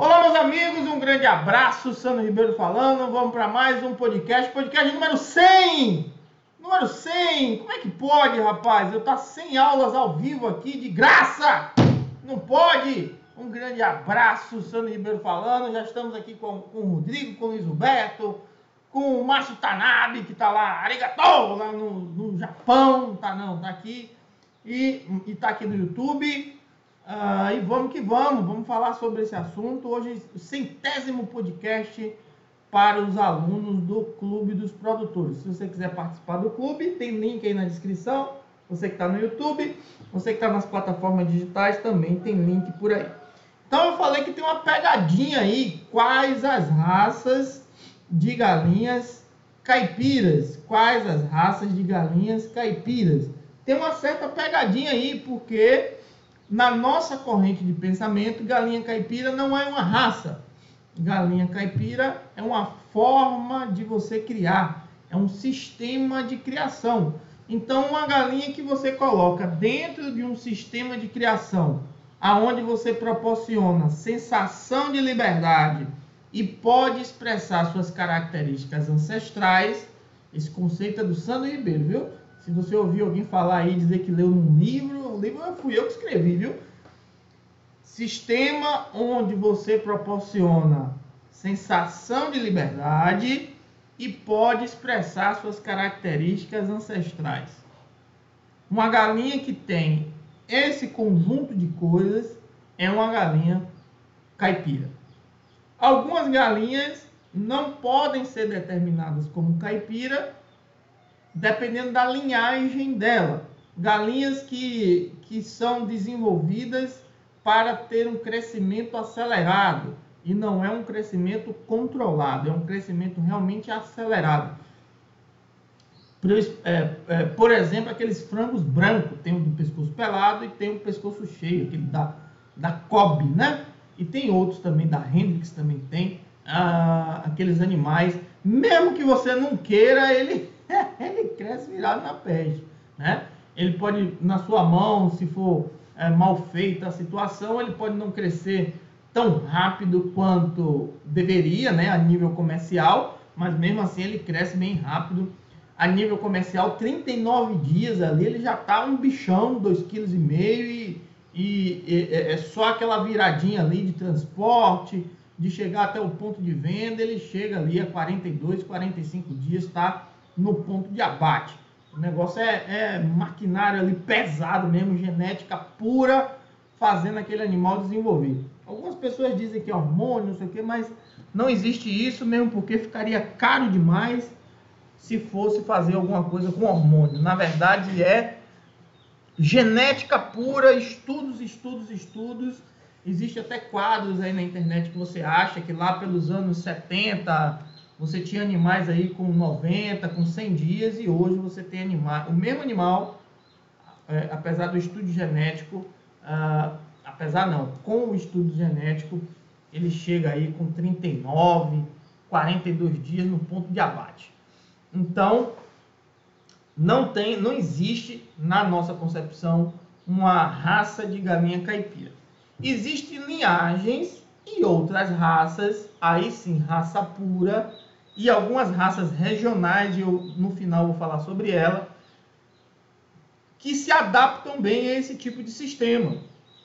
Olá, meus amigos, um grande abraço. Sandro Ribeiro falando. Vamos para mais um podcast, podcast número 100. Número 100. Como é que pode, rapaz? Eu tá sem aulas ao vivo aqui de graça. Não pode. Um grande abraço, Sandro Ribeiro falando. Já estamos aqui com, com o Rodrigo, com o Luiz com o Márcio Tanabe, que tá lá, arigatou, lá no, no Japão. Tá não, tá aqui. E, e tá aqui no YouTube. Ah, e vamos que vamos, vamos falar sobre esse assunto. Hoje, o centésimo podcast para os alunos do Clube dos Produtores. Se você quiser participar do clube, tem link aí na descrição. Você que está no YouTube, você que está nas plataformas digitais, também tem link por aí. Então, eu falei que tem uma pegadinha aí. Quais as raças de galinhas caipiras? Quais as raças de galinhas caipiras? Tem uma certa pegadinha aí, porque na nossa corrente de pensamento, galinha caipira não é uma raça. Galinha caipira é uma forma de você criar, é um sistema de criação. Então, uma galinha que você coloca dentro de um sistema de criação, aonde você proporciona sensação de liberdade e pode expressar suas características ancestrais, esse conceito é do Sandro Ribeiro, viu? Se você ouvir alguém falar aí, dizer que leu num livro, o livro fui eu que escrevi, viu? Sistema onde você proporciona sensação de liberdade e pode expressar suas características ancestrais. Uma galinha que tem esse conjunto de coisas é uma galinha caipira. Algumas galinhas não podem ser determinadas como caipira dependendo da linhagem dela. Galinhas que, que são desenvolvidas para ter um crescimento acelerado e não é um crescimento controlado, é um crescimento realmente acelerado. Por, é, é, por exemplo, aqueles frangos brancos, tem o do pescoço pelado e tem o pescoço cheio, aquele da, da Kobe, né? E tem outros também, da Hendrix também tem, ah, aqueles animais, mesmo que você não queira, ele ele cresce virado na peste, né? Ele pode, na sua mão, se for é, mal feita a situação, ele pode não crescer tão rápido quanto deveria, né, a nível comercial, mas mesmo assim ele cresce bem rápido. A nível comercial, 39 dias ali, ele já tá um bichão, 2,5 kg e, e, e é, é só aquela viradinha ali de transporte, de chegar até o ponto de venda, ele chega ali a 42, 45 dias, tá no ponto de abate. O negócio é, é maquinário ali pesado mesmo, genética pura, fazendo aquele animal desenvolver. Algumas pessoas dizem que é hormônio, não sei o quê, mas não existe isso mesmo porque ficaria caro demais se fosse fazer alguma coisa com hormônio. Na verdade é genética pura, estudos, estudos, estudos. Existe até quadros aí na internet que você acha que lá pelos anos 70, você tinha animais aí com 90, com 100 dias e hoje você tem animal, o mesmo animal, é, apesar do estudo genético, ah, apesar não, com o estudo genético, ele chega aí com 39, 42 dias no ponto de abate. Então, não tem, não existe na nossa concepção uma raça de galinha caipira. Existem linhagens e outras raças, aí sim, raça pura, e algumas raças regionais, e eu no final vou falar sobre ela, que se adaptam bem a esse tipo de sistema.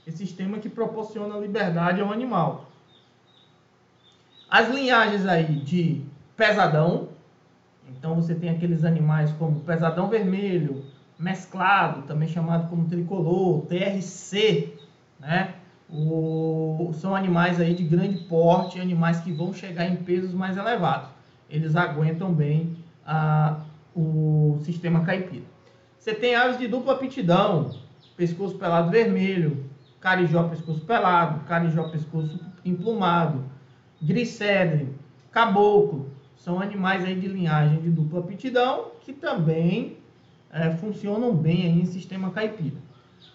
Esse sistema que proporciona liberdade ao animal. As linhagens aí de pesadão, então você tem aqueles animais como pesadão vermelho, mesclado, também chamado como tricolor, TRC, né? O, são animais aí de grande porte, animais que vão chegar em pesos mais elevados eles aguentam bem a, o sistema caipira. Você tem aves de dupla aptidão, pescoço pelado vermelho, carijó pescoço pelado, carijó pescoço emplumado, gricedre, caboclo, são animais aí de linhagem de dupla aptidão que também é, funcionam bem aí em sistema caipira.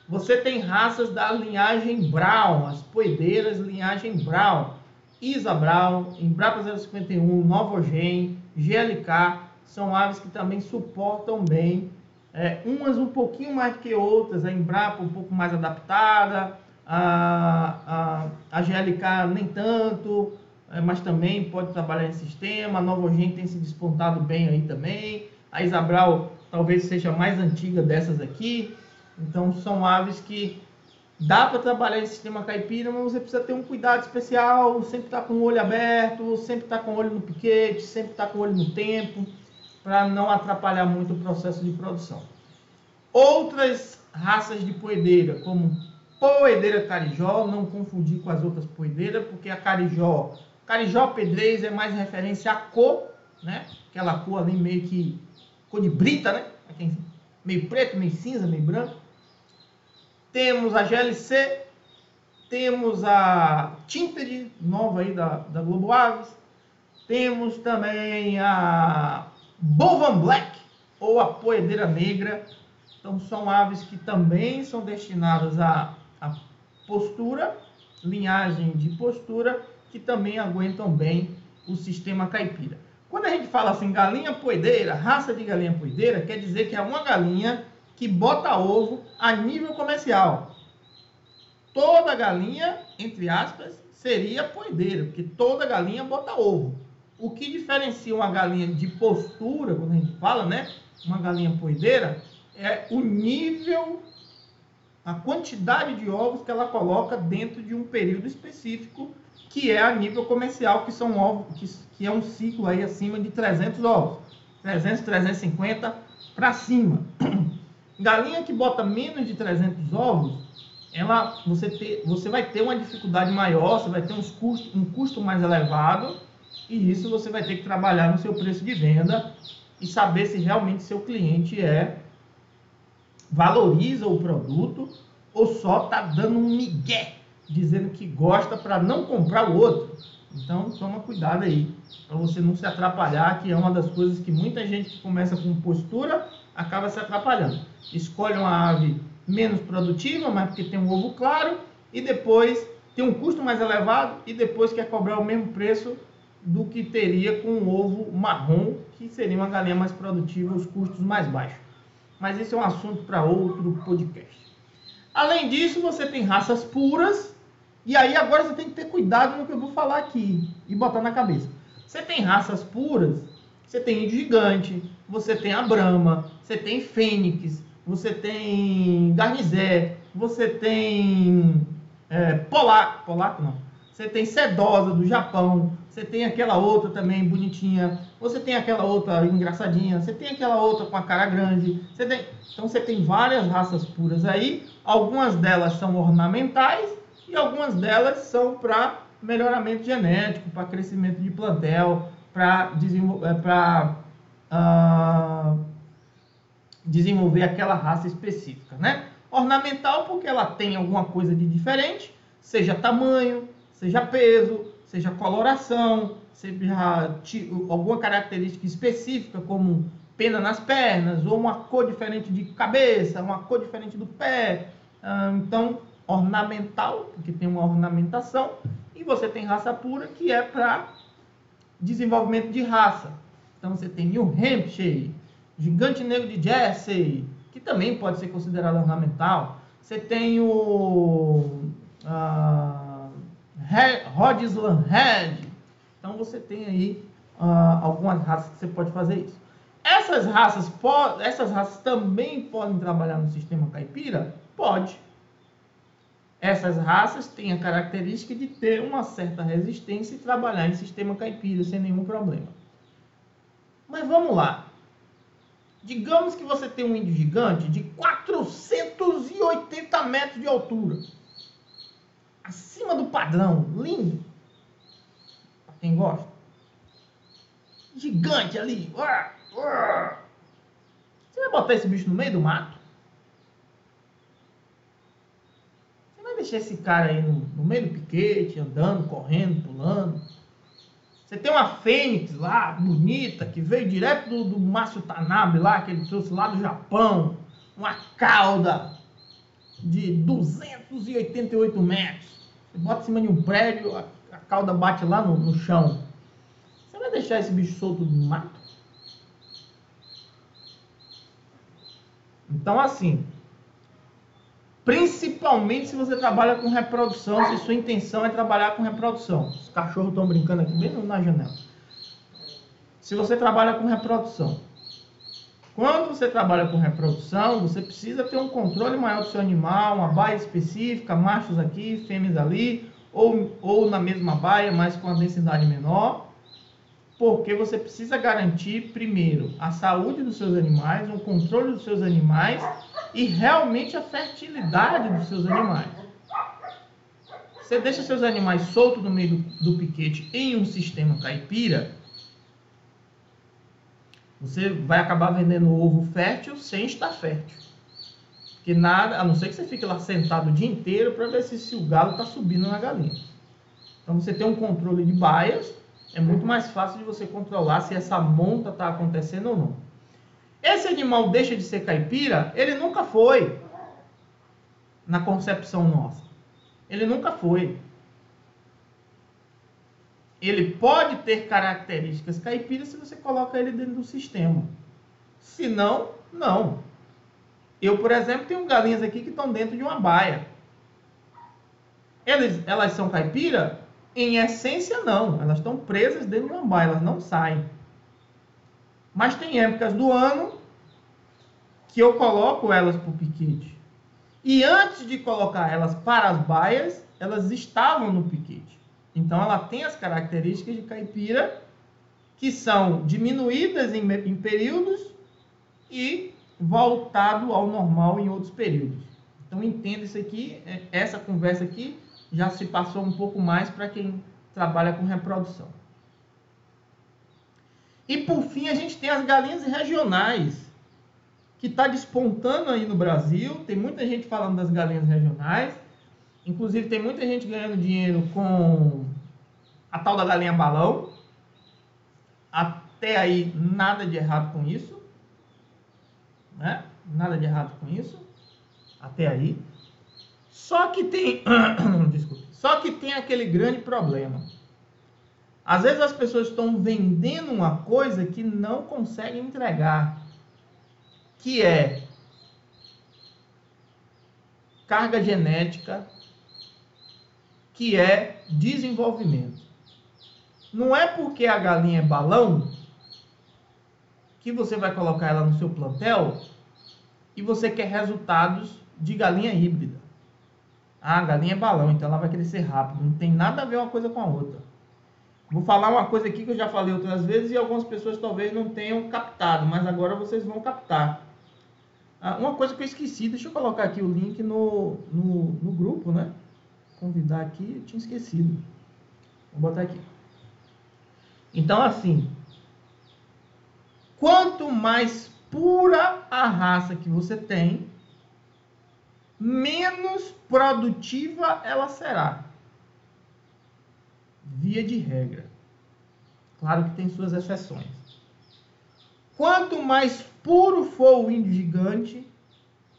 Você tem raças da linhagem Brown, as poedeiras linhagem Brown, Isa Brown, Embrapa 051, Novogen, GLK, são aves que também suportam bem, é, umas um pouquinho mais que outras, a Embrapa um pouco mais adaptada, a, a, a GLK nem tanto, é, mas também pode trabalhar em sistema. A Nova Urgente tem se despontado bem aí também. A Isabral talvez seja mais antiga dessas aqui. Então são aves que dá para trabalhar em sistema caipira, mas você precisa ter um cuidado especial, sempre estar tá com o olho aberto, sempre estar tá com o olho no piquete, sempre estar tá com o olho no tempo, para não atrapalhar muito o processo de produção. Outras raças de poedeira, como poedeira carijó, não confundir com as outras poedeiras, porque a carijó, carijó pedrez é mais referência à cor, né? Aquela cor ali meio que cor de brita, né? Meio preto, meio cinza, meio branco. Temos a GLC, temos a Tinted, nova aí da, da Globo Aves. Temos também a Bovan Black, ou a Poedeira Negra. Então são aves que também são destinadas à, à postura, linhagem de postura, que também aguentam bem o sistema caipira. Quando a gente fala assim, galinha poedeira, raça de galinha poedeira, quer dizer que é uma galinha que bota ovo a nível comercial. Toda galinha, entre aspas, seria poedeira, porque toda galinha bota ovo. O que diferencia uma galinha de postura, quando a gente fala, né? Uma galinha poedeira, é o nível, a quantidade de ovos que ela coloca dentro de um período específico, que é a nível comercial, que são ovos, que, que é um ciclo aí acima de 300 ovos. 300, 350 para cima. Galinha que bota menos de 300 ovos, ela, você, ter, você vai ter uma dificuldade maior, você vai ter uns custos, um custo mais elevado, e isso você vai ter que trabalhar no seu preço de venda e saber se realmente seu cliente é valoriza o produto ou só está dando um migué, dizendo que gosta para não comprar o outro. Então, toma cuidado aí, para você não se atrapalhar, que é uma das coisas que muita gente que começa com postura acaba se atrapalhando. Escolhe uma ave menos produtiva, mas porque tem um ovo claro, e depois tem um custo mais elevado, e depois quer cobrar o mesmo preço do que teria com um ovo marrom, que seria uma galinha mais produtiva, os custos mais baixos. Mas esse é um assunto para outro podcast. Além disso, você tem raças puras, e aí agora você tem que ter cuidado no que eu vou falar aqui e botar na cabeça. Você tem raças puras, você tem índio gigante, você tem a Brahma, você tem Fênix, você tem Garnizé, você tem é, Polaco, Polaco não, você tem Sedosa do Japão, você tem aquela outra também bonitinha, você tem aquela outra engraçadinha, você tem aquela outra com a cara grande, você tem... então você tem várias raças puras aí, algumas delas são ornamentais e algumas delas são para melhoramento genético, para crescimento de plantel, para é, para uh, desenvolver aquela raça específica, né? Ornamental porque ela tem alguma coisa de diferente, seja tamanho, seja peso, seja coloração, seja alguma característica específica como pena nas pernas ou uma cor diferente de cabeça, uma cor diferente do pé. Uh, então, ornamental, porque tem uma ornamentação, e você tem raça pura que é para desenvolvimento de raça. Então você tem New Hampshire, Gigante Negro de Jersey, que também pode ser considerado ornamental. Você tem o uh, Rhodesland Red. Então você tem aí uh, algumas raças que você pode fazer isso. Essas raças, essas raças também podem trabalhar no sistema caipira? Pode. Essas raças têm a característica de ter uma certa resistência e trabalhar em sistema caipira sem nenhum problema. Mas vamos lá. Digamos que você tem um índio gigante de 480 metros de altura. Acima do padrão. Lindo. Pra quem gosta. Gigante ali. Você vai botar esse bicho no meio do mato? Você vai deixar esse cara aí no, no meio do piquete, andando, correndo, pulando? Você tem uma fênix lá, bonita, que veio direto do, do Márcio Tanabe lá, que ele trouxe lá do Japão. Uma cauda de 288 metros. Você bota em cima de um prédio, a, a cauda bate lá no, no chão. Você vai deixar esse bicho solto no mato? Então, assim, Principalmente se você trabalha com reprodução, se sua intenção é trabalhar com reprodução. Os cachorros estão brincando aqui bem na janela. Se você trabalha com reprodução. Quando você trabalha com reprodução, você precisa ter um controle maior do seu animal, uma baia específica, machos aqui, fêmeas ali, ou, ou na mesma baia, mas com a densidade menor porque você precisa garantir, primeiro, a saúde dos seus animais, o controle dos seus animais e realmente a fertilidade dos seus animais. Você deixa seus animais soltos no meio do, piquete em um sistema caipira, você vai acabar vendendo ovo fértil sem estar fértil. Que nada, a não ser que você fique lá sentado o dia inteiro para ver se, se o galo está subindo na galinha. Então você tem um controle de baias é muito mais fácil de você controlar se essa monta está acontecendo ou não. Esse animal deixa de ser caipira? Ele nunca foi. Na concepção nossa. Ele nunca foi. Ele pode ter características caipiras se você coloca ele dentro do sistema. Se não, não. Eu, por exemplo, tenho galinhas aqui que estão dentro de uma baia. Eles, elas são caipira? Em essência, não. Elas estão presas dentro de uma baia, elas não saem. Mas tem épocas do ano que eu coloco elas para o piquete. E antes de colocar elas para as baias, elas estavam no piquete. Então ela tem as características de caipira que são diminuídas em, em períodos e voltado ao normal em outros períodos. Então entenda isso aqui, é, essa conversa aqui já se passou um pouco mais para quem trabalha com reprodução. E por fim, a gente tem as galinhas regionais, que está despontando aí no Brasil. Tem muita gente falando das galinhas regionais. Inclusive, tem muita gente ganhando dinheiro com a tal da galinha balão. Até aí, nada de errado com isso. Né? Nada de errado com isso. Até aí. Só que tem, desculpe, só que tem aquele grande problema. Às vezes as pessoas estão vendendo uma coisa que não conseguem entregar, que é carga genética, que é desenvolvimento. Não é porque a galinha é balão que você vai colocar ela no seu plantel e você quer resultados de galinha híbrida. Ah, a galinha é balão, então ela vai crescer rápido. Não tem nada a ver uma coisa com a outra. Vou falar uma coisa aqui que eu já falei outras vezes e algumas pessoas talvez não tenham captado, mas agora vocês vão captar. Ah, uma coisa que eu esqueci, deixa eu colocar aqui o link no, no, no grupo, né? Convidar aqui, eu tinha esquecido. Vou botar aqui. Então, assim, quanto mais pura a raça que você tem, menos produtiva ela será. Via de regra. Claro que tem suas exceções. Quanto mais puro for o índio gigante,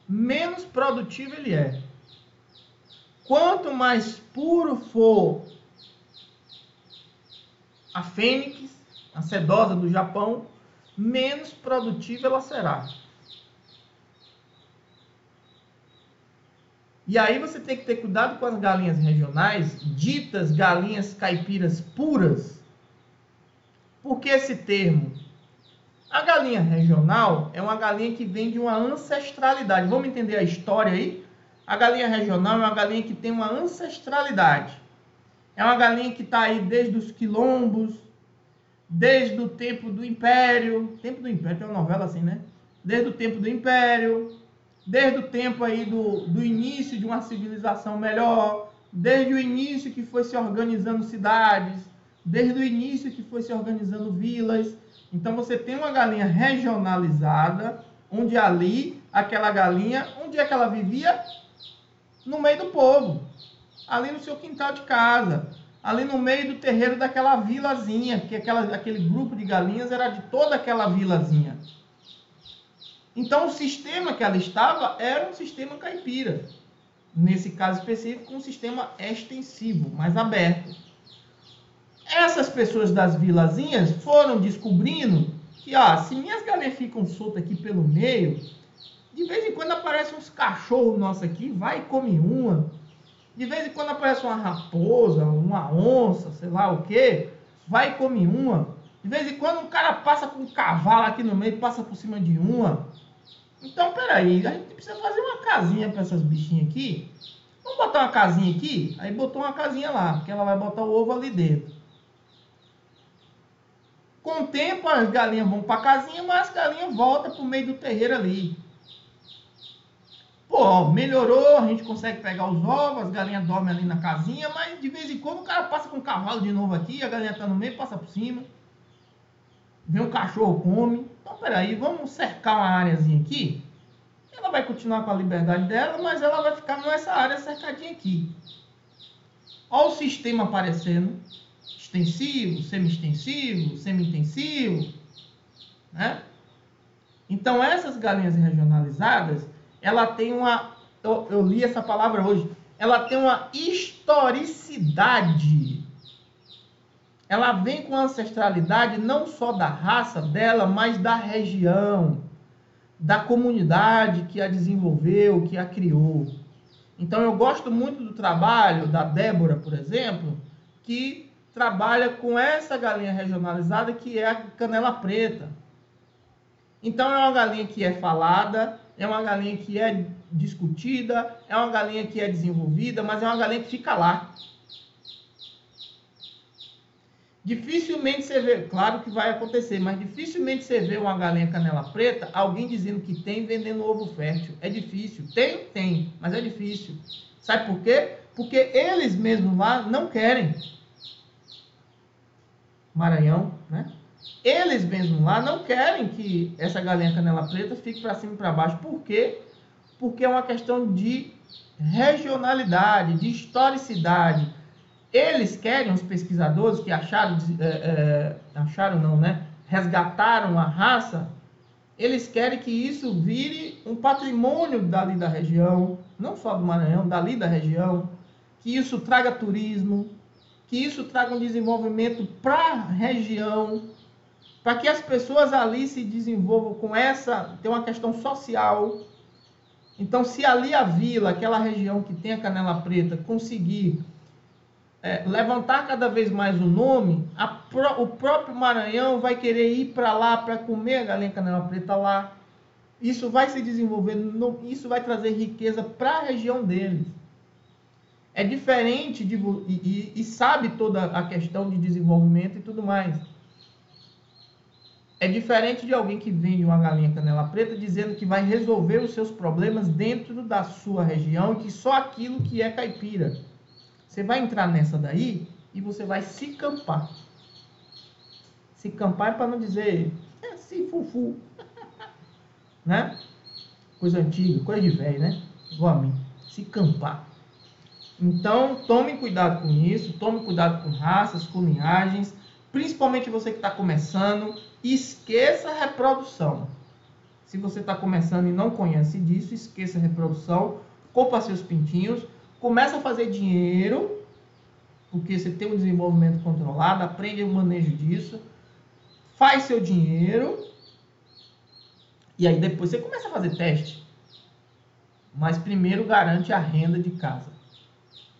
menos produtivo ele é. Quanto mais puro for a fênix, a sedosa do Japão, menos produtiva ela será. E aí você tem que ter cuidado com as galinhas regionais, ditas galinhas caipiras puras. Por que esse termo? A galinha regional é uma galinha que vem de uma ancestralidade. Vamos entender a história aí? A galinha regional é uma galinha que tem uma ancestralidade. É uma galinha que está aí desde os quilombos, desde o tempo do Império. Tempo do Império, tem uma novela assim, né? Desde o tempo do Império, desde o tempo aí do, do início de uma civilização melhor, desde o início que foi se organizando cidades, desde o início que foi se organizando vilas. Então você tem uma galinha regionalizada, onde ali, aquela galinha, onde é que ela vivia? No meio do povo, ali no seu quintal de casa, ali no meio do terreiro daquela vilazinha, que aquela, aquele grupo de galinhas era de toda aquela vilazinha. Então, o sistema que ela estava era um sistema caipira. Nesse caso específico, um sistema extensivo, mais aberto. Essas pessoas das vilazinhas foram descobrindo que, ah, se minhas galinhas ficam soltas aqui pelo meio, De vez em quando aparece uns cachorros nossos aqui, vai e come uma. De vez em quando aparece uma raposa, uma onça, sei lá o que, vai e come uma. De vez em quando um cara passa com um cavalo aqui no meio, passa por cima de uma. Então, peraí, a gente precisa fazer uma casinha para essas bichinhas aqui. Vamos botar uma casinha aqui? Aí botou uma casinha lá, porque ela vai botar o ovo ali dentro. Com o tempo, as galinhas vão para a casinha, mas as galinhas voltam para o meio do terreiro ali. Pô, melhorou, a gente consegue pegar os ovos, as galinhas dormem ali na casinha, mas de vez em quando o cara passa com o cavalo de novo aqui, a galinha está no meio, passa por cima. Vem um cachorro, come. Então, peraí, vamos cercar uma áreazinha aqui. Ela vai continuar com a liberdade dela, mas ela vai ficar nessa área cercadinha aqui. Olha o sistema aparecendo extensivo, semi-extensivo, semi-intensivo, né? Então essas galinhas regionalizadas, ela tem uma, eu, eu li essa palavra hoje, ela tem uma historicidade. Ela vem com ancestralidade não só da raça dela, mas da região, da comunidade que a desenvolveu, que a criou. Então eu gosto muito do trabalho da Débora, por exemplo, que trabalha com essa galinha regionalizada que é a canela preta. Então é uma galinha que é falada, é uma galinha que é discutida, é uma galinha que é desenvolvida, mas é uma galinha que fica lá. Dificilmente você vê, claro que vai acontecer, mas dificilmente você vê uma galinha canela preta, alguém dizendo que tem vendendo ovo fértil. É difícil. Tem? Tem, mas é difícil. Sabe por quê? Porque eles mesmos lá não querem. Maranhão, né? Eles mesmos lá não querem que essa galinha canela preta fique para cima e para baixo. Por quê? Porque é uma questão de regionalidade, de historicidade. Eles querem, os pesquisadores que acharam, é, é, acharam não, né? Resgataram a raça, eles querem que isso vire um patrimônio dali da região, não só do Maranhão, dali da região, que isso traga turismo, que isso traga um desenvolvimento para a região, para que as pessoas ali se desenvolvam com essa, tem uma questão social. Então, se ali a vila, aquela região que tem a canela preta, conseguir é, levantar cada vez mais o nome, pro, o próprio Maranhão vai querer ir para lá para comer a galinha canela preta lá. Isso vai se desenvolver, isso vai trazer riqueza para a região deles é diferente de, e, e, sabe toda a questão de desenvolvimento e tudo mais. É diferente de alguém que vende uma galinha canela preta dizendo que vai resolver os seus problemas dentro da sua região e que só aquilo que é caipira. Você vai entrar nessa daí e você vai se campar. Se campar é para não dizer é se fufu. né? Coisa antiga, coisa de velho, né? Igual a mim. Se campar. Então, tome cuidado com isso, tome cuidado com raças, com linhagens, principalmente você que está começando, esqueça a reprodução. Se você está começando e não conhece disso, esqueça a reprodução, compra seus pintinhos, começa a fazer dinheiro, porque você tem um desenvolvimento controlado, aprende o manejo disso, faz seu dinheiro, e aí depois você começa a fazer teste. Mas primeiro garante a renda de casa.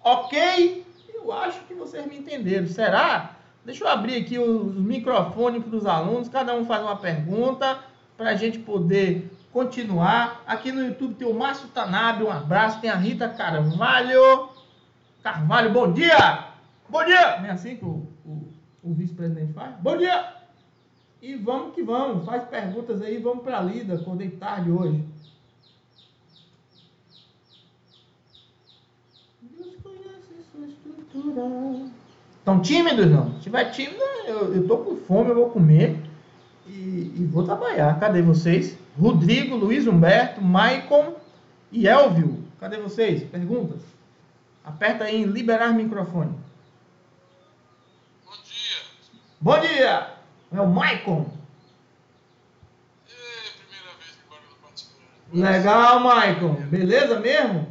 Ok? Eu acho que vocês me entenderam. Será? Deixa eu abrir aqui os microfones para os alunos. Cada um faz uma pergunta para a gente poder continuar. Aqui no YouTube tem o Márcio Tanabe, um abraço. Tem a Rita Carvalho. Carvalho, bom dia! Bom dia! Não é assim que o, o, o vice-presidente faz? Bom dia! E vamos que vamos. Faz perguntas aí. Vamos para a lida. Acordei tarde hoje. Estão tímidos não? Se tiver tímido, eu, eu tô com fome, eu vou comer e, e, vou trabalhar. Cadê vocês? Rodrigo, Luiz Humberto, Maicon e Elvio. Cadê vocês? Perguntas? Aperta aí em liberar microfone. Bom dia. Bom dia. É o Maicon. Legal, Maicon. Beleza mesmo?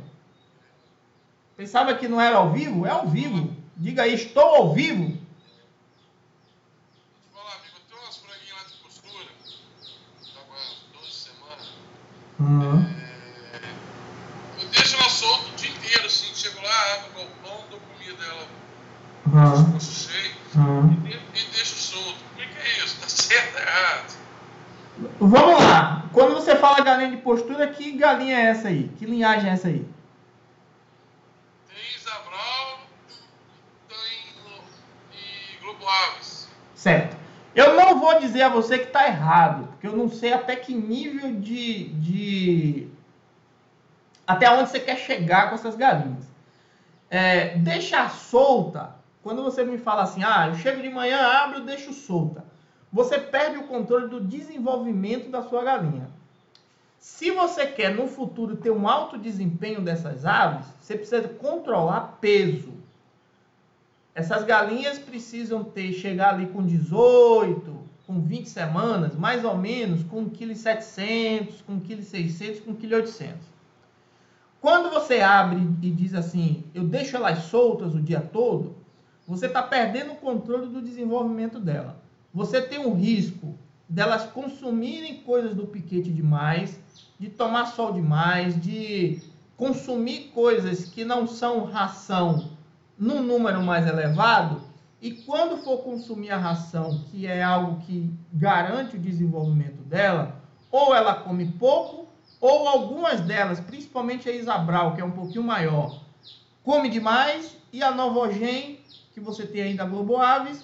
Pensava que não era ao vivo? É ao vivo. Diga aí, estou ao vivo. Uhum. Eu deixo ela solta o dia inteiro, assim, chego lá, abro o galpão, dou comida, ela uhum. com cheio uhum. e, e deixo solto. Como é que é isso? Tá certo ou errado? Vamos lá. Quando você fala galinha de postura, que galinha é essa aí? Que linhagem é essa aí? Eu não vou dizer a você que está errado, porque eu não sei até que nível de, de. Até onde você quer chegar com essas galinhas. É, deixar solta, quando você me fala assim, ah, eu chego de manhã, abro, deixo solta. Você perde o controle do desenvolvimento da sua galinha. Se você quer no futuro ter um alto desempenho dessas aves, você precisa controlar peso. Essas galinhas precisam ter chegar ali com 18, com 20 semanas, mais ou menos, com 1,7 kg, com 1,6 kg, com 1,8 kg. Quando você abre e diz assim, eu deixo elas soltas o dia todo, você está perdendo o controle do desenvolvimento dela. Você tem um risco delas consumirem coisas do piquete demais, de tomar sol demais, de consumir coisas que não são ração num número mais elevado, e quando for consumir a ração, que é algo que garante o desenvolvimento dela, ou ela come pouco, ou algumas delas, principalmente a Isabral, que é um pouquinho maior, come demais, e a Novogen, que você tem aí da Globo Aves,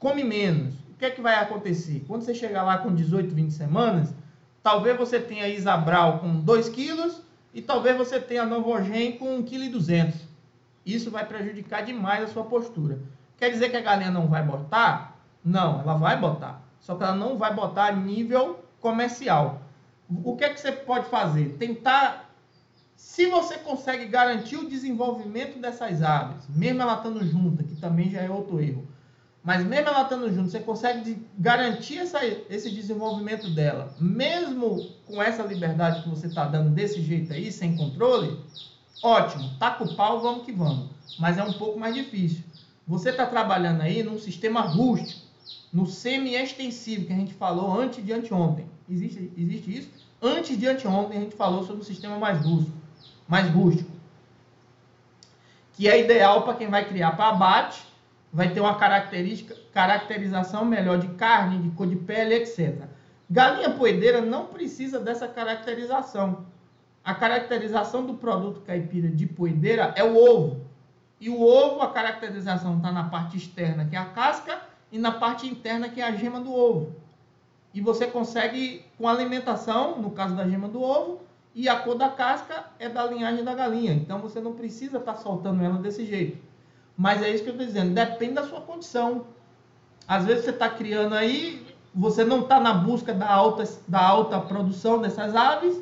come menos. O que é que vai acontecer? Quando você chegar lá com 18, 20 semanas, talvez você tenha a Isabral com 2 quilos, e talvez você tenha a Novogen com 1,2 kg. Isso vai prejudicar demais a sua postura. Quer dizer que a galinha não vai botar? Não, ela vai botar. Só que ela não vai botar a nível comercial. O que é que você pode fazer? Tentar. Se você consegue garantir o desenvolvimento dessas aves, mesmo ela estando junta, que também já é outro erro, mas mesmo ela estando junto, você consegue garantir essa- esse desenvolvimento dela, mesmo com essa liberdade que você está dando desse jeito aí, sem controle, ótimo, taca o pau, vamos que vamos. Mas é um pouco mais difícil. Você está trabalhando aí num sistema rústico, no semi-extensivo, que a gente falou antes de anteontem. Existe, existe isso? Antes de anteontem a gente falou sobre o sistema mais rústico. Mais rústico. Que é ideal para quem vai criar para abate, vai ter uma característica, caracterização melhor de carne, de cor de pele, etc. Galinha poedeira não precisa dessa caracterização. A caracterização do produto caipira de poedeira é o ovo. E o ovo, a caracterização está na parte externa, que é a casca, e na parte interna, que é a gema do ovo. E você consegue, com alimentação, no caso da gema do ovo, e a cor da casca é da linhagem da galinha. Então você não precisa estar soltando ela desse jeito. Mas é isso que eu estou dizendo, depende da sua condição. Às vezes você está criando aí, você não está na busca da alta, da alta produção dessas aves,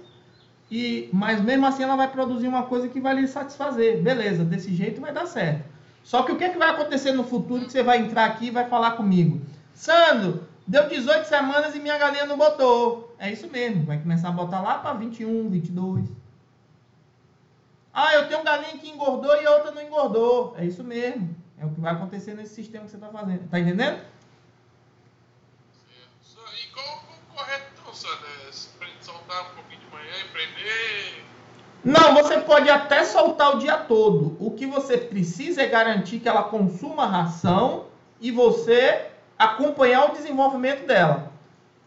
e, mas mesmo assim ela vai produzir uma coisa que vai lhe satisfazer. Beleza, desse jeito vai dar certo. Só que o que, é que vai acontecer no futuro que você vai entrar aqui e vai falar comigo? Sandro, deu 18 semanas e minha galinha não botou. É isso mesmo, vai começar a botar lá para 21, 22. Ah, eu tenho galinha que engordou e a outra não engordou. É isso mesmo. É o que vai acontecer nesse sistema que você está fazendo. Tá entendendo? Certo. E qual o correto, então, Sandro? É se pre- soltar um pouquinho de prender? Não, você pode até soltar o dia todo. O que você precisa é garantir que ela consuma ração e você acompanhar o desenvolvimento dela.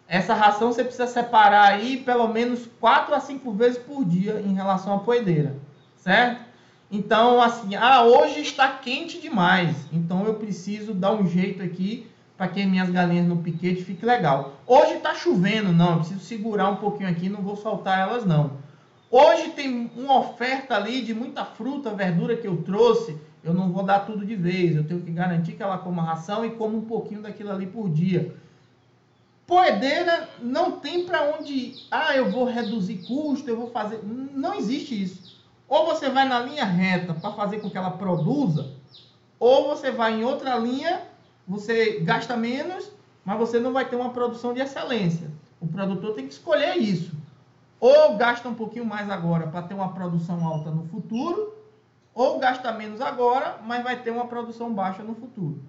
Essa ração você precisa separar aí pelo menos 4 a 5 vezes por dia em relação à poedeira, certo? Então, assim, ah, hoje está quente demais, então eu preciso dar um jeito aqui para que minhas galinhas no piquete fique legal. Hoje está chovendo, não, eu preciso segurar um pouquinho aqui, não vou soltar elas não. Hoje tem uma oferta ali de muita fruta, verdura que eu trouxe. Eu não vou dar tudo de vez. Eu tenho que garantir que ela coma ração e coma um pouquinho daquilo ali por dia. Poedeira não tem para onde ir. Ah, eu vou reduzir custo, eu vou fazer. Não existe isso. Ou você vai na linha reta para fazer com que ela produza, ou você vai em outra linha, você gasta menos, mas você não vai ter uma produção de excelência. O produtor tem que escolher isso ou gasta um pouquinho mais agora para ter uma produção alta no futuro, ou gasta menos agora, mas vai ter uma produção baixa no futuro.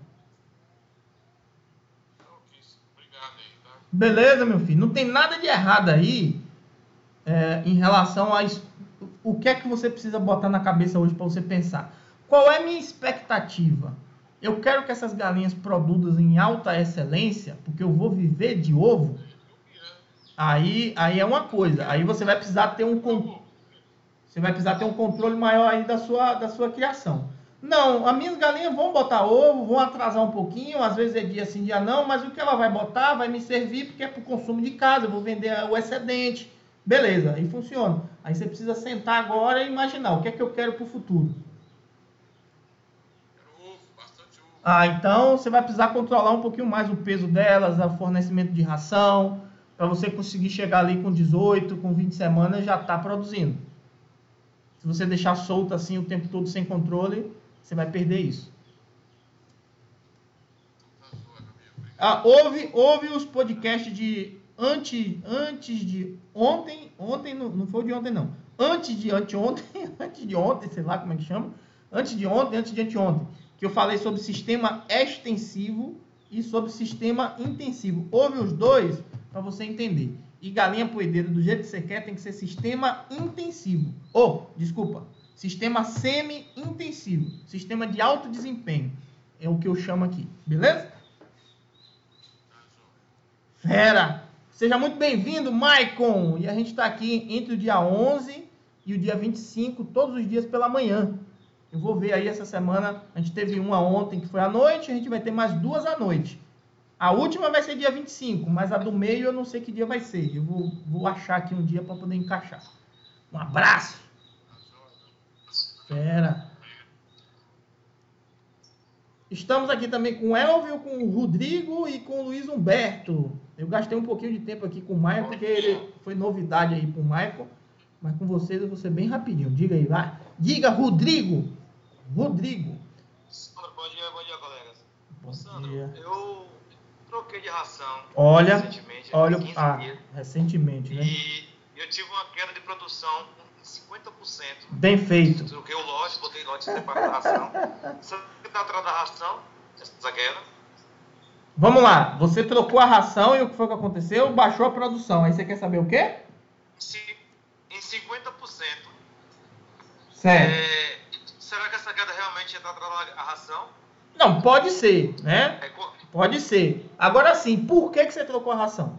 Beleza, meu filho? Não tem nada de errado aí é, em relação a es- o que é que você precisa botar na cabeça hoje para você pensar? Qual é a minha expectativa? Eu quero que essas galinhas produzam em alta excelência, porque eu vou viver de ovo. Aí, aí é uma coisa. Aí você vai precisar ter um você vai precisar ter um controle maior aí da sua, da sua criação. Não, as minhas galinhas vão botar ovo, vão atrasar um pouquinho, às vezes é dia sim, dia não, mas o que ela vai botar vai me servir porque é para o consumo de casa, eu vou vender o excedente. Beleza, aí funciona. Aí você precisa sentar agora e imaginar o que é que eu quero para o futuro. Ah, então você vai precisar controlar um pouquinho mais o peso delas, o fornecimento de ração, para você conseguir chegar ali com 18, com 20 semanas já está produzindo. Se você deixar solto assim o tempo todo sem controle, você vai perder isso. Ah, houve, houve os podcasts de antes, antes de ontem, ontem não, não foi de ontem não, antes de anteontem, antes de ontem, sei lá como é que chama, antes de ontem, antes de anteontem que eu falei sobre sistema extensivo e sobre sistema intensivo. Houve os dois para você entender. E galinha poedeira, do jeito que você quer, tem que ser sistema intensivo. Ou, oh, desculpa, sistema semi-intensivo. Sistema de alto desempenho. É o que eu chamo aqui. Beleza? Fera! Seja muito bem-vindo, Maicon! E a gente está aqui entre o dia 11 e o dia 25, todos os dias pela manhã. Eu vou ver aí essa semana. A gente teve uma ontem que foi à noite, a gente vai ter mais duas à noite. A última vai ser dia 25, mas a do meio eu não sei que dia vai ser. Eu vou, vou achar aqui um dia para poder encaixar. Um abraço! Espera. Estamos aqui também com o Elvio, com o Rodrigo e com o Luiz Humberto. Eu gastei um pouquinho de tempo aqui com o Michael, porque ele foi novidade aí para o Michael. Mas com vocês eu vou ser bem rapidinho. Diga aí, vai. Diga, Rodrigo. Rodrigo. Sandro, bom dia, bom dia, colegas. Bom Sandro, dia. eu troquei de ração olha, recentemente. Olha, ah, dias, recentemente, né? E eu tive uma queda de produção de 50%. Bem feito. Troquei o lote, botei lote separado da ração. Você está atrás da ração, essa queda? Vamos lá, você trocou a ração e o que foi que aconteceu? Baixou a produção. Aí você quer saber o quê? Sim, em 50%. Certo. É, será que essa queda realmente está atrás da ração? Não, pode ser, né? É, pode ser. Agora sim, por que, que você trocou a ração?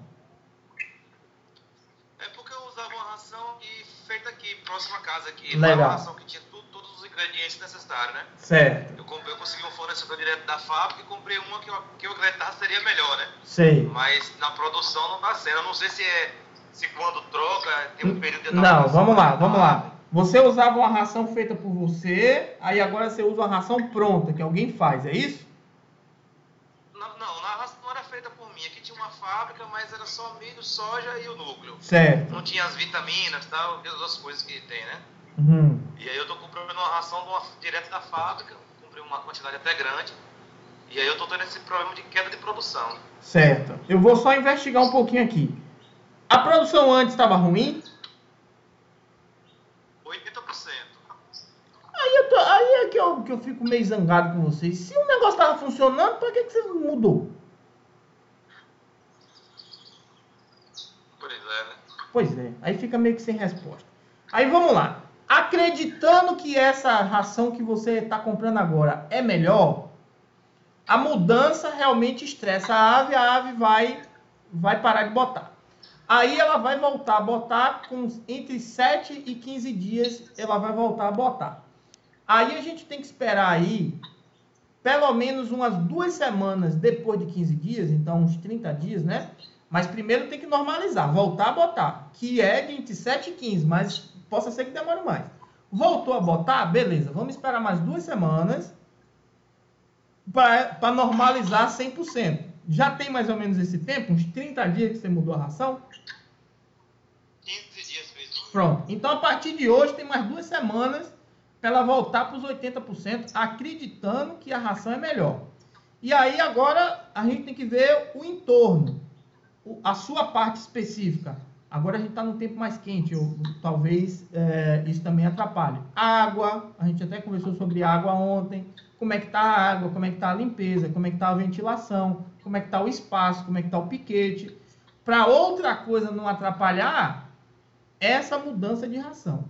É porque eu usava uma ração e feita aqui, próxima casa aqui. Legal. Uma ração que tinha tudo, todos os ingredientes necessários, né? Certo. Eu, comprei, eu consegui um fornecedor direto da fábrica e comprei uma que eu, que eu acreditava seria melhor, né? Sei. Mas na produção não está sendo. Eu não sei se é se quando troca tem um período de Não, vamos lá, vamos lá. Você usava uma ração feita por você, aí agora você usa uma ração pronta, que alguém faz, é isso? Não, não, a ração não era feita por mim. Aqui tinha uma fábrica, mas era só milho, soja e o núcleo. Certo. Não tinha as vitaminas tal, as outras coisas que tem, né? Uhum. E aí eu tô comprando uma ração uma, direto da fábrica, comprei uma quantidade até grande. E aí eu tô tendo esse problema de queda de produção. Certo. Eu vou só investigar um pouquinho aqui. A produção antes estava ruim? Aí, eu tô, aí é que eu, que eu fico meio zangado com vocês. Se o negócio tava funcionando, pra que, que você mudou? Pois é, né? Pois é, aí fica meio que sem resposta. Aí vamos lá. Acreditando que essa ração que você está comprando agora é melhor, a mudança realmente estressa a ave, a ave vai, vai parar de botar. Aí ela vai voltar a botar com entre 7 e 15 dias, ela vai voltar a botar. Aí a gente tem que esperar aí pelo menos umas duas semanas depois de 15 dias, então uns 30 dias, né? Mas primeiro tem que normalizar, voltar a botar, que é de entre 7 e 15, mas possa ser que demore mais. Voltou a botar? Beleza, vamos esperar mais duas semanas para normalizar 100%. Já tem mais ou menos esse tempo, uns 30 dias que você mudou a ração? 15 dias mesmo. Pronto. Então, a partir de hoje, tem mais duas semanas para ela voltar para os 80%, acreditando que a ração é melhor. E aí agora a gente tem que ver o entorno, a sua parte específica. Agora a gente está no tempo mais quente, ou, talvez é, isso também atrapalhe. Água, a gente até conversou sobre água ontem. Como é que está a água, como é que está a limpeza, como é que está a ventilação, como é que está o espaço, como é que está o piquete. Para outra coisa não atrapalhar, essa mudança de ração.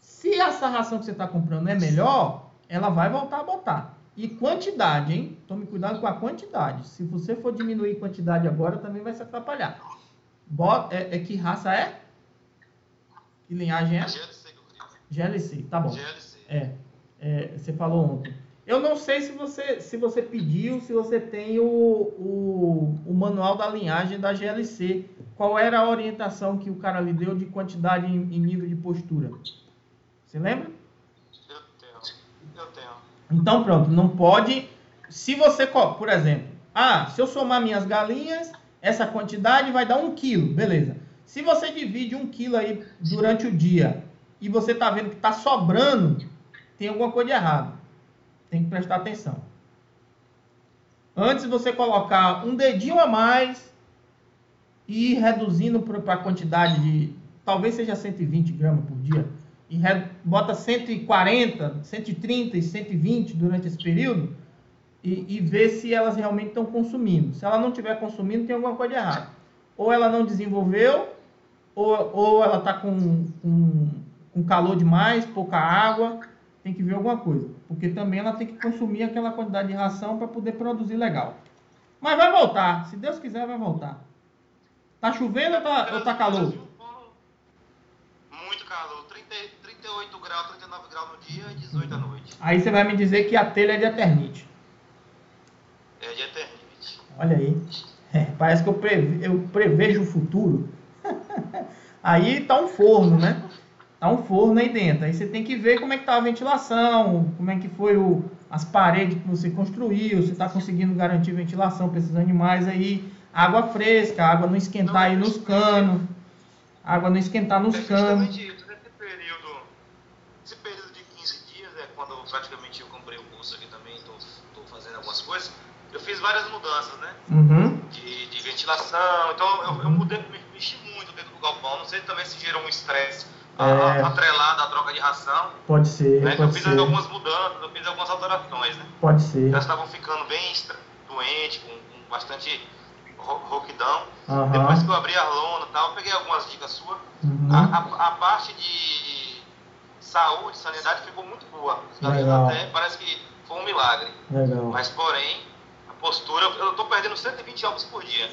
Se essa ração que você está comprando é melhor, ela vai voltar a botar. E quantidade, hein? Tome cuidado com a quantidade. Se você for diminuir quantidade agora, também vai se atrapalhar. Bota, é, é que raça é? Que linhagem é? GLC. GLC, tá bom. GLC. É, é, você falou ontem. Eu não sei se você, se você pediu, se você tem o, o, o manual da linhagem da GLC. Qual era a orientação que o cara lhe deu de quantidade em, nível de postura? Você lembra? Eu tenho. Eu tenho. Então pronto, não pode. Se você, por exemplo, ah, se eu somar minhas galinhas, essa quantidade vai dar um quilo, beleza. Se você divide um quilo aí durante o dia e você tá vendo que tá sobrando, tem alguma coisa de errado. Tem que prestar atenção. Antes você colocar um dedinho a mais e ir reduzindo para a quantidade de, talvez seja 120 gramas por dia, e re- bota 140, 130 e 120 durante esse período e, e vê se elas realmente estão consumindo. Se ela não estiver consumindo, tem alguma coisa de errado. Ou ela não desenvolveu, ou, ou ela está com, com, com calor demais, pouca água, tem que ver alguma coisa. Porque também ela tem que consumir aquela quantidade de ração para poder produzir legal. Mas vai voltar, se Deus quiser, vai voltar. Tá chovendo ou tá, ou tá calor? Muito calor. 30, 38 graus, 39 graus no dia e 18 à noite. Aí você vai me dizer que a telha é de eternite. É de eternite. Olha aí. É, parece que eu, preve- eu prevejo o futuro. aí tá um forno, né? Tá um forno aí dentro. Aí você tem que ver como é que tá a ventilação, como é que foi o, as paredes que você construiu, se tá conseguindo garantir ventilação para esses animais aí. Água fresca, água não esquentar aí nos canos. Água não esquentar nos canos. isso. Nesse período, esse período de 15 dias, é quando praticamente eu comprei o curso aqui também, estou fazendo algumas coisas, eu fiz várias mudanças, né? Uhum. De, de ventilação. Então eu, eu mudei, me- mexi muito dentro do galpão. Não sei também se gerou um estresse É. a- atrelado à troca de ração. Pode ser, Né? que Eu pode fiz ser. algumas mudanças, eu fiz algumas alterações, né? Pode ser. Elas estavam ficando bem doentes, com, com bastante ro- rouquidão. Aham. Depois que eu abri a lona e tal, eu peguei algumas dicas suas. Uhum. A, a- a parte de saúde, sanidade ficou muito boa. Galinhas Legal. até parece que foi um milagre. Legal. Mas porém, a postura, eu tô perdendo 120 ovos por dia.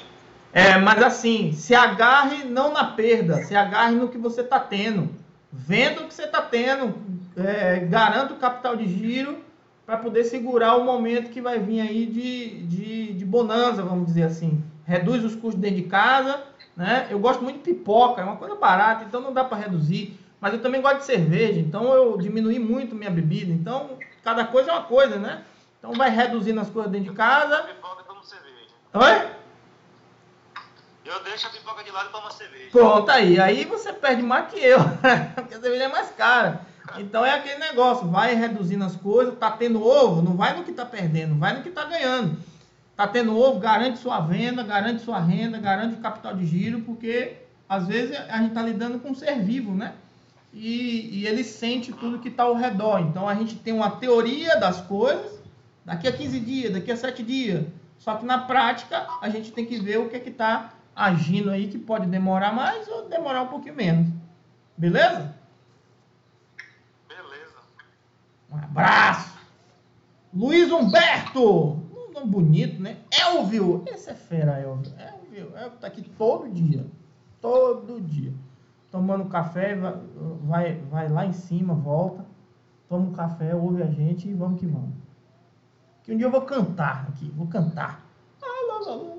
É, mas assim, se agarre não na perda, se agarre no que você está tendo. Vendo o que você está tendo, é, garanta o capital de giro para poder segurar o momento que vai vir aí de, de, de bonança, vamos dizer assim. Reduz os custos dentro de casa, né? Eu gosto muito de pipoca, é uma coisa barata, então não dá para reduzir. Mas eu também gosto de cerveja, então eu diminuí muito minha bebida. Então, cada coisa é uma coisa, né? Então vai reduzindo as coisas dentro de casa. Pipoca cerveja. Oi? Eu deixo a pipoca de lado e tomo cerveja. Pronto, aí. Aí você perde mais que eu, porque a cerveja é mais cara. Então é aquele negócio, vai reduzindo as coisas, tá tendo ovo, não vai no que tá perdendo, vai no que tá ganhando. Tá tendo ovo, garante sua venda, garante sua renda, garante o capital de giro, porque às vezes a gente tá lidando com um ser vivo, né? E, e ele sente tudo que está ao redor. Então a gente tem uma teoria das coisas, daqui a 15 dias, daqui a 7 dias. Só que na prática a gente tem que ver o que é que está agindo aí, que pode demorar mais ou demorar um pouquinho menos. Beleza? Beleza. Um abraço. Luiz Humberto. Um nome bonito, né? Elvio. Esse é fera, Elvio. Elvio, Elvio tá aqui todo dia. Todo dia. Tomando café, vai, vai, lá em cima, volta. Toma um café, ouve a gente e vamos que vamos. Que um dia eu vou cantar aqui. Vou cantar. Ah, lá, lá, lá.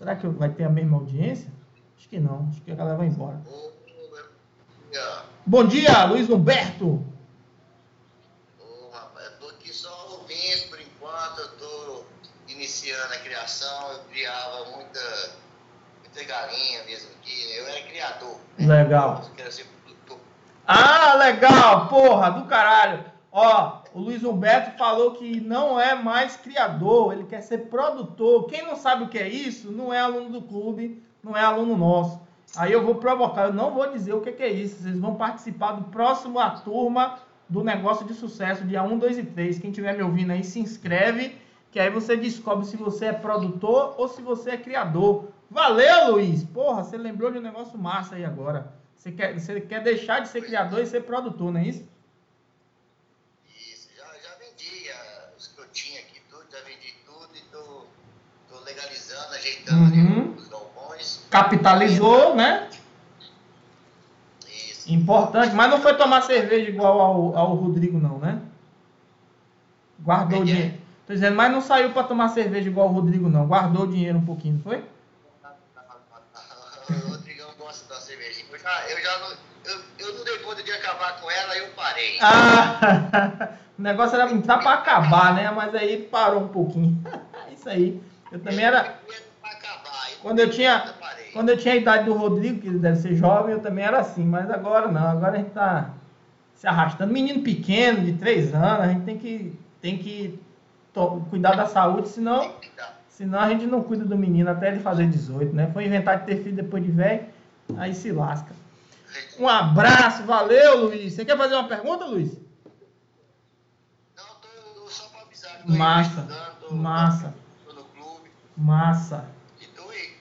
Será que vai ter a mesma audiência? Acho que não. Acho que a galera vai embora. Bom dia, Luiz Humberto. ô, rapaz, eu tô aqui só ouvindo por enquanto, eu tô iniciando a criação, eu criava muita, muita galinha mesmo aqui, eu era criador. né? Legal. Eu. Ah, legal, porra, do caralho. Ó, o Luiz Humberto falou que não é mais criador, ele quer ser produtor. Quem não sabe o que é isso, não é aluno do clube, não é aluno nosso. Aí eu vou provocar, eu não vou dizer o que é isso. Vocês vão participar do próximo A Turma do Negócio de Sucesso, dia 1, 2 e 3. Quem estiver me ouvindo aí, se inscreve, que aí você descobre se você é produtor ou se você é criador. Valeu, Luiz! Porra, você lembrou de um negócio massa aí agora. Você quer, você quer deixar de ser criador e ser produtor, não é? Isso, já, já vendi ah, os que eu tinha aqui, tudo, já vendi tudo e tô, tô legalizando, ajeitando Uhum. ali os galpões. Capitalizou, né? Isso. Importante, mas não foi tomar cerveja igual ao, ao Rodrigo, não, né? Guardou o dinheiro. Tô dizendo, mas não saiu pra tomar cerveja igual o Rodrigo, não. Guardou o dinheiro um pouquinho, não foi? O Rodrigão gosta da cervejinha. Eu já, eu já não, eu, eu não dei conta de acabar com ela, eu parei. Ah, o negócio era tá pra acabar, né? Mas aí parou um pouquinho. Isso aí. Eu também era. Quando eu tinha-. Quando eu tinha a idade do Rodrigo, que ele deve ser jovem, eu também era assim, mas agora não, agora a gente tá se arrastando. Menino pequeno, de 3 anos, a gente tem que, tem que cuidar da saúde, senão, senão a gente não cuida do menino até ele fazer 18, né? Foi inventar de ter filho depois de velho, aí se lasca. Um abraço, valeu, Luiz. Você quer fazer uma pergunta, Luiz? Não, tô só Massa, estudando, massa, tô no clube. massa. E tô aí,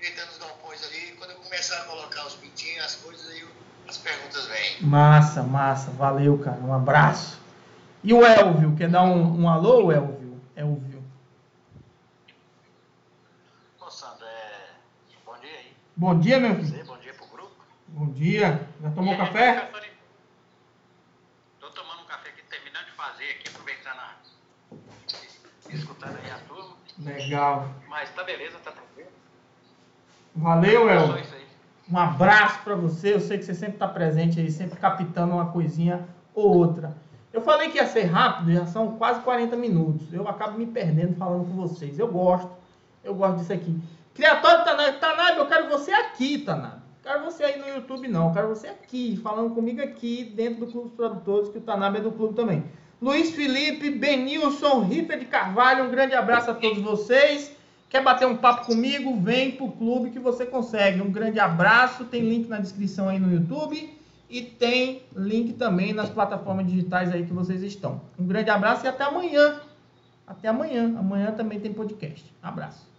ajeitando os galpões ali. Quando eu começar a colocar os pintinhos, as coisas, aí as perguntas vêm. Massa, massa, valeu, cara. Um abraço. E o Elvio, quer dar um, um alô, Elvio? Elvio. Ô Sandro, é... bom dia aí. Bom dia, meu filho. Bom dia pro grupo. Bom dia. Já tomou E aí, café? professor, Tô tomando um café aqui, terminando de fazer aqui, aproveitando a... escutando aí a turma. Legal. Mas tá beleza, tá tranquilo. Valeu, isso aí. Um abraço pra você. Eu sei que você sempre tá presente aí, sempre captando uma coisinha ou outra. Eu falei que ia ser rápido, já são quase 40 minutos. Eu acabo me perdendo falando com vocês. Eu gosto. Eu gosto disso aqui. Criatório Tanabe. Tanabe, eu quero você aqui, Tanabe. Quero você aí no YouTube, não. Eu quero você aqui, falando comigo aqui, dentro do Clube dos Produtores, que o Tanabe é do clube também. Luiz Felipe, Benilson, Rita de Carvalho, um grande abraço a todos vocês. Quer bater um papo comigo? Vem pro clube que você consegue. Um grande abraço. Tem link na descrição aí no YouTube e tem link também nas plataformas digitais aí que vocês estão. Um grande abraço e até amanhã. Até amanhã. Amanhã também tem podcast. Abraço.